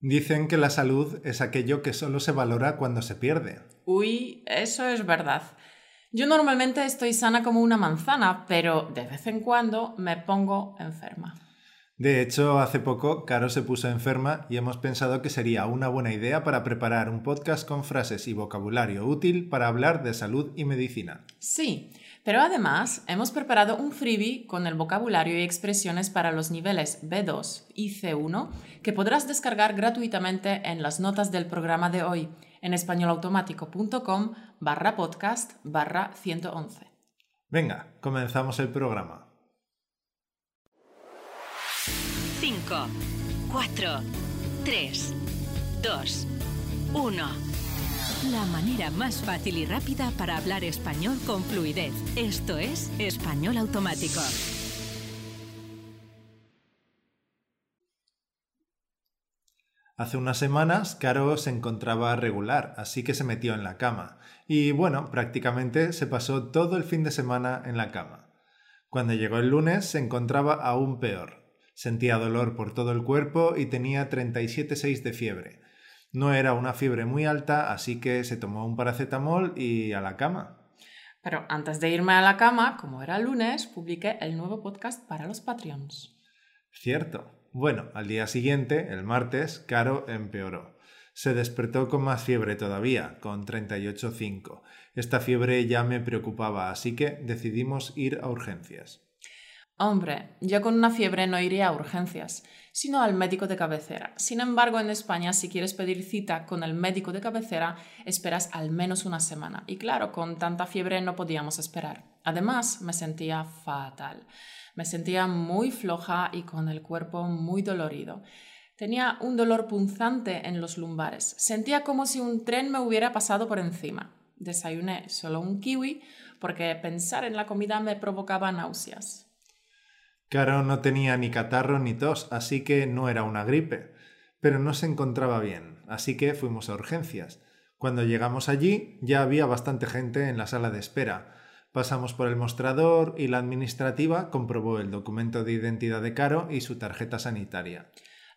Dicen que la salud es aquello que solo se valora cuando se pierde. Uy, eso es verdad. Yo normalmente estoy sana como una manzana, pero de vez en cuando me pongo enferma. De hecho, hace poco Caro se puso enferma y hemos pensado que sería una buena idea para preparar un podcast con frases y vocabulario útil para hablar de salud y medicina. Sí, pero además hemos preparado un freebie con el vocabulario y expresiones para los niveles B2 y C1 que podrás descargar gratuitamente en las notas del programa de hoy en españolautomático.com barra podcast barra 111. Venga, comenzamos el programa. 5, 4, 3, 2, 1. La manera más fácil y rápida para hablar español con fluidez. Esto es Español Automático. Hace unas semanas, Caro se encontraba regular, así que se metió en la cama. Y bueno, prácticamente se pasó todo el fin de semana en la cama. Cuando llegó el lunes se encontraba aún peor. Sentía dolor por todo el cuerpo y tenía 37,6 de fiebre. No era una fiebre muy alta, así que se tomó un paracetamol y a la cama. Pero antes de irme a la cama, como era lunes, publiqué el nuevo podcast para los Patreons. Cierto. Bueno, al día siguiente, el martes, Caro empeoró. Se despertó con más fiebre todavía, con 38,5. Esta fiebre ya me preocupaba, así que decidimos ir a urgencias. Hombre, yo con una fiebre no iría a urgencias, sino al médico de cabecera. Sin embargo, en España, si quieres pedir cita con el médico de cabecera, esperas al menos una semana. Y claro, con tanta fiebre no podíamos esperar. Además, me sentía fatal. Me sentía muy floja y con el cuerpo muy dolorido. Tenía un dolor punzante en los lumbares. Sentía como si un tren me hubiera pasado por encima. Desayuné solo un kiwi porque pensar en la comida me provocaba náuseas. Caro no tenía ni catarro ni tos, así que no era una gripe. Pero no se encontraba bien, así que fuimos a urgencias. Cuando llegamos allí ya había bastante gente en la sala de espera. Pasamos por el mostrador y la administrativa comprobó el documento de identidad de Caro y su tarjeta sanitaria.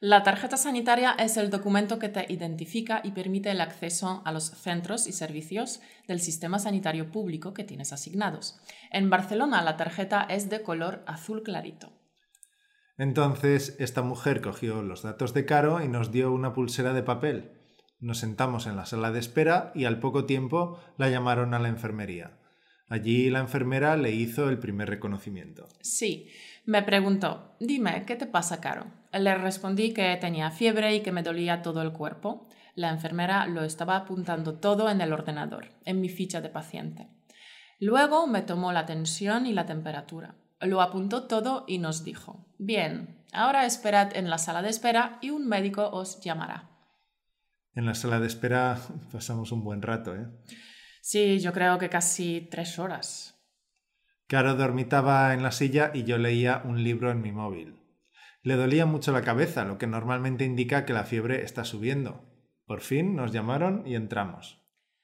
La tarjeta sanitaria es el documento que te identifica y permite el acceso a los centros y servicios del sistema sanitario público que tienes asignados. En Barcelona la tarjeta es de color azul clarito. Entonces esta mujer cogió los datos de Caro y nos dio una pulsera de papel. Nos sentamos en la sala de espera y al poco tiempo la llamaron a la enfermería. Allí la enfermera le hizo el primer reconocimiento. Sí, me preguntó, dime, ¿qué te pasa, Caro? Le respondí que tenía fiebre y que me dolía todo el cuerpo. La enfermera lo estaba apuntando todo en el ordenador, en mi ficha de paciente. Luego me tomó la tensión y la temperatura. Lo apuntó todo y nos dijo, bien, ahora esperad en la sala de espera y un médico os llamará. En la sala de espera pasamos un buen rato, ¿eh? Sí, yo creo que casi tres horas. Caro dormitaba en la silla y yo leía un libro en mi móvil. Le dolía mucho la cabeza, lo que normalmente indica que la fiebre está subiendo. Por fin nos llamaron y entramos.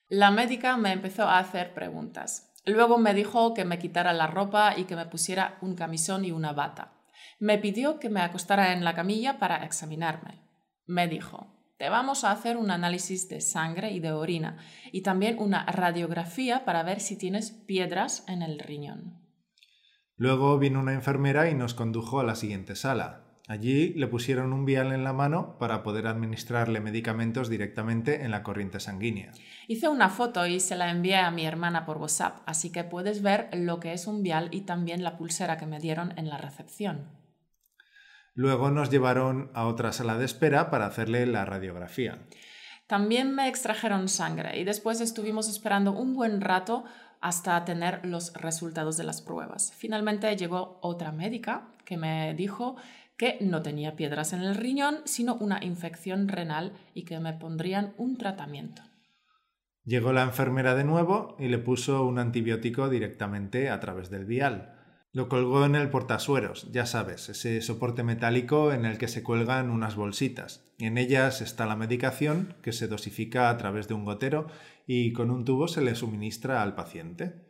La médica me empezó a hacer preguntas. Luego me dijo que me quitara la ropa y que me pusiera un camisón y una bata. Me pidió que me acostara en la camilla para examinarme. Me dijo, te vamos a hacer un análisis de sangre y de orina y también una radiografía para ver si tienes piedras en el riñón. Luego vino una enfermera y nos condujo a la siguiente sala. Allí le pusieron un vial en la mano para poder administrarle medicamentos directamente en la corriente sanguínea. Hice una foto y se la envié a mi hermana por WhatsApp, así que puedes ver lo que es un vial y también la pulsera que me dieron en la recepción. Luego nos llevaron a otra sala de espera para hacerle la radiografía. También me extrajeron sangre y después estuvimos esperando un buen rato hasta tener los resultados de las pruebas. Finalmente llegó otra médica que me dijo que no tenía piedras en el riñón, sino una infección renal y que me pondrían un tratamiento. Llegó la enfermera de nuevo y le puso un antibiótico directamente a través del vial. Lo colgó en el portasueros, ya sabes, ese soporte metálico en el que se cuelgan unas bolsitas. En ellas está la medicación que se dosifica a través de un gotero y con un tubo se le suministra al paciente.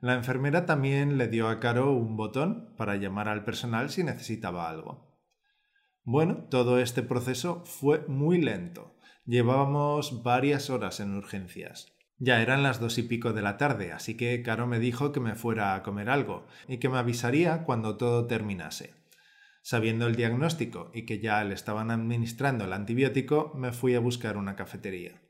La enfermera también le dio a Caro un botón para llamar al personal si necesitaba algo. Bueno, todo este proceso fue muy lento. Llevábamos varias horas en urgencias. Ya eran las dos y pico de la tarde, así que Caro me dijo que me fuera a comer algo y que me avisaría cuando todo terminase. Sabiendo el diagnóstico y que ya le estaban administrando el antibiótico, me fui a buscar una cafetería.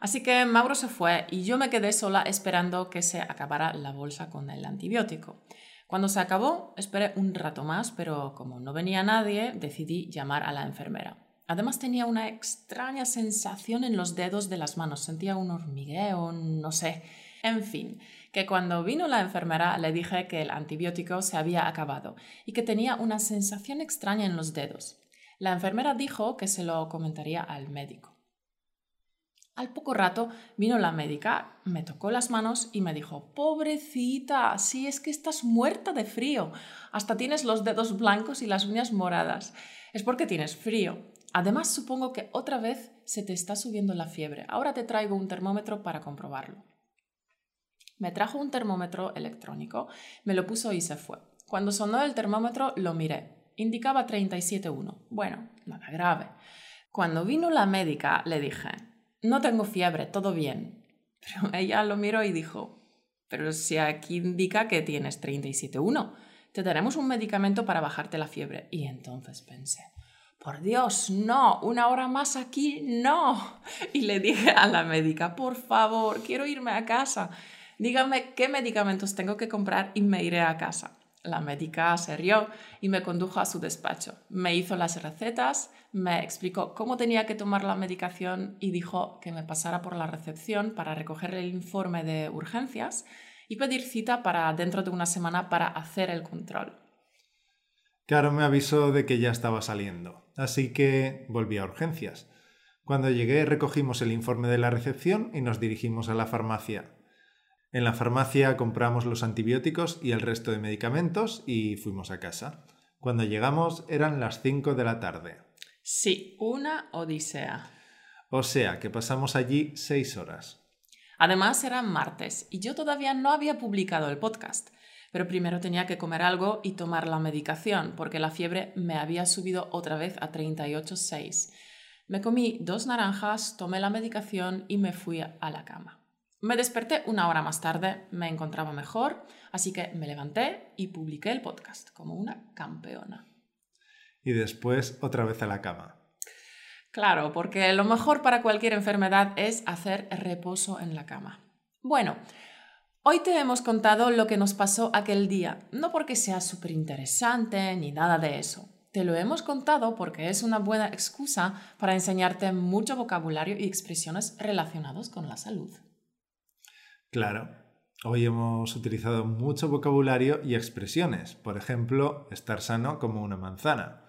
Así que Mauro se fue y yo me quedé sola esperando que se acabara la bolsa con el antibiótico. Cuando se acabó, esperé un rato más, pero como no venía nadie, decidí llamar a la enfermera. Además tenía una extraña sensación en los dedos de las manos, sentía un hormigueo, no sé. En fin, que cuando vino la enfermera le dije que el antibiótico se había acabado y que tenía una sensación extraña en los dedos. La enfermera dijo que se lo comentaría al médico. Al poco rato vino la médica, me tocó las manos y me dijo, pobrecita, si es que estás muerta de frío, hasta tienes los dedos blancos y las uñas moradas. Es porque tienes frío. Además, supongo que otra vez se te está subiendo la fiebre. Ahora te traigo un termómetro para comprobarlo. Me trajo un termómetro electrónico, me lo puso y se fue. Cuando sonó el termómetro lo miré. Indicaba 37,1. Bueno, nada grave. Cuando vino la médica le dije, no tengo fiebre, todo bien. Pero ella lo miró y dijo, pero si aquí indica que tienes 37,1, te daremos un medicamento para bajarte la fiebre. Y entonces pensé, por Dios, no, una hora más aquí, no. Y le dije a la médica, por favor, quiero irme a casa. Dígame qué medicamentos tengo que comprar y me iré a casa. La médica se rió y me condujo a su despacho. Me hizo las recetas, me explicó cómo tenía que tomar la medicación y dijo que me pasara por la recepción para recoger el informe de urgencias y pedir cita para dentro de una semana para hacer el control. Caro me avisó de que ya estaba saliendo, así que volví a urgencias. Cuando llegué recogimos el informe de la recepción y nos dirigimos a la farmacia. En la farmacia compramos los antibióticos y el resto de medicamentos y fuimos a casa. Cuando llegamos eran las 5 de la tarde. Sí, una odisea. O sea que pasamos allí seis horas. Además era martes y yo todavía no había publicado el podcast, pero primero tenía que comer algo y tomar la medicación porque la fiebre me había subido otra vez a 38,6. Me comí dos naranjas, tomé la medicación y me fui a la cama. Me desperté una hora más tarde, me encontraba mejor, así que me levanté y publiqué el podcast como una campeona. Y después otra vez a la cama. Claro, porque lo mejor para cualquier enfermedad es hacer reposo en la cama. Bueno, hoy te hemos contado lo que nos pasó aquel día, no porque sea súper interesante ni nada de eso. Te lo hemos contado porque es una buena excusa para enseñarte mucho vocabulario y expresiones relacionados con la salud. Claro. Hoy hemos utilizado mucho vocabulario y expresiones, por ejemplo, estar sano como una manzana.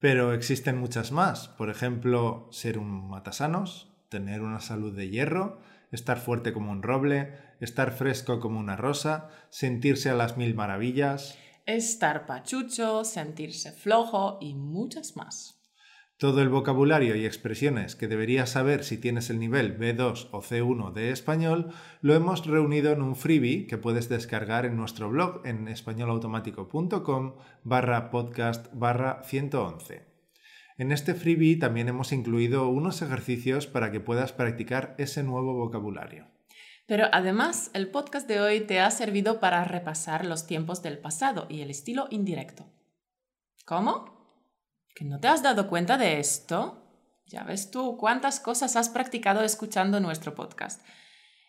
Pero existen muchas más, por ejemplo, ser un matasanos, tener una salud de hierro, estar fuerte como un roble, estar fresco como una rosa, sentirse a las mil maravillas. Estar pachucho, sentirse flojo y muchas más. Todo el vocabulario y expresiones que deberías saber si tienes el nivel B2 o C1 de español lo hemos reunido en un freebie que puedes descargar en nuestro blog en españolautomático.com barra podcast barra 111. En este freebie también hemos incluido unos ejercicios para que puedas practicar ese nuevo vocabulario. Pero además, el podcast de hoy te ha servido para repasar los tiempos del pasado y el estilo indirecto. ¿Cómo? ¿Que no te has dado cuenta de esto? Ya ves tú cuántas cosas has practicado escuchando nuestro podcast.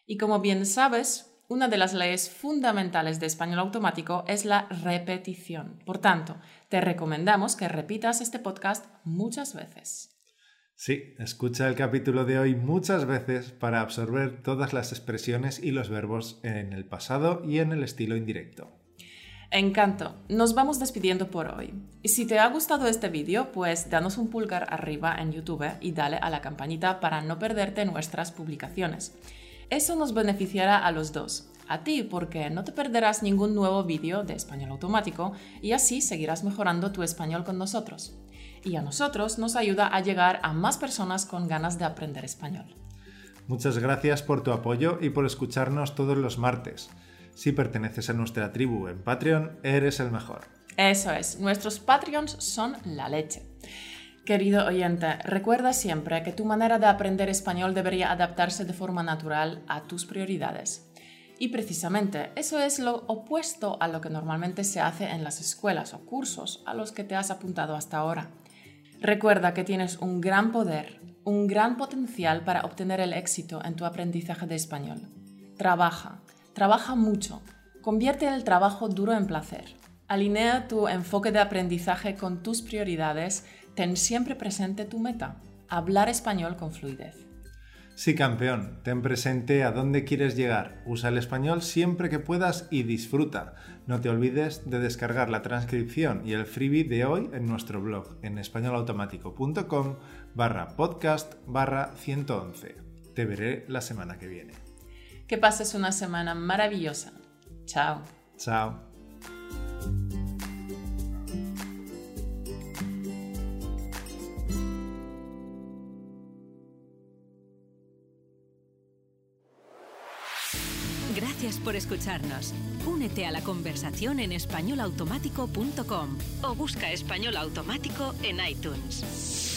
Y como bien sabes, una de las leyes fundamentales de español automático es la repetición. Por tanto, te recomendamos que repitas este podcast muchas veces. Sí, escucha el capítulo de hoy muchas veces para absorber todas las expresiones y los verbos en el pasado y en el estilo indirecto. Encanto, nos vamos despidiendo por hoy. Y si te ha gustado este vídeo, pues danos un pulgar arriba en YouTube y dale a la campanita para no perderte nuestras publicaciones. Eso nos beneficiará a los dos. A ti porque no te perderás ningún nuevo vídeo de español automático y así seguirás mejorando tu español con nosotros. Y a nosotros nos ayuda a llegar a más personas con ganas de aprender español. Muchas gracias por tu apoyo y por escucharnos todos los martes. Si perteneces a nuestra tribu en Patreon, eres el mejor. Eso es, nuestros Patreons son la leche. Querido oyente, recuerda siempre que tu manera de aprender español debería adaptarse de forma natural a tus prioridades. Y precisamente eso es lo opuesto a lo que normalmente se hace en las escuelas o cursos a los que te has apuntado hasta ahora. Recuerda que tienes un gran poder, un gran potencial para obtener el éxito en tu aprendizaje de español. Trabaja, trabaja mucho, convierte el trabajo duro en placer. Alinea tu enfoque de aprendizaje con tus prioridades, ten siempre presente tu meta, hablar español con fluidez. Sí, campeón, ten presente a dónde quieres llegar. Usa el español siempre que puedas y disfruta. No te olvides de descargar la transcripción y el freebie de hoy en nuestro blog en españolautomático.com barra podcast barra 111. Te veré la semana que viene. Que pases una semana maravillosa. Chao. Chao. Gracias por escucharnos. Únete a la conversación en españolautomático.com o busca español automático en iTunes.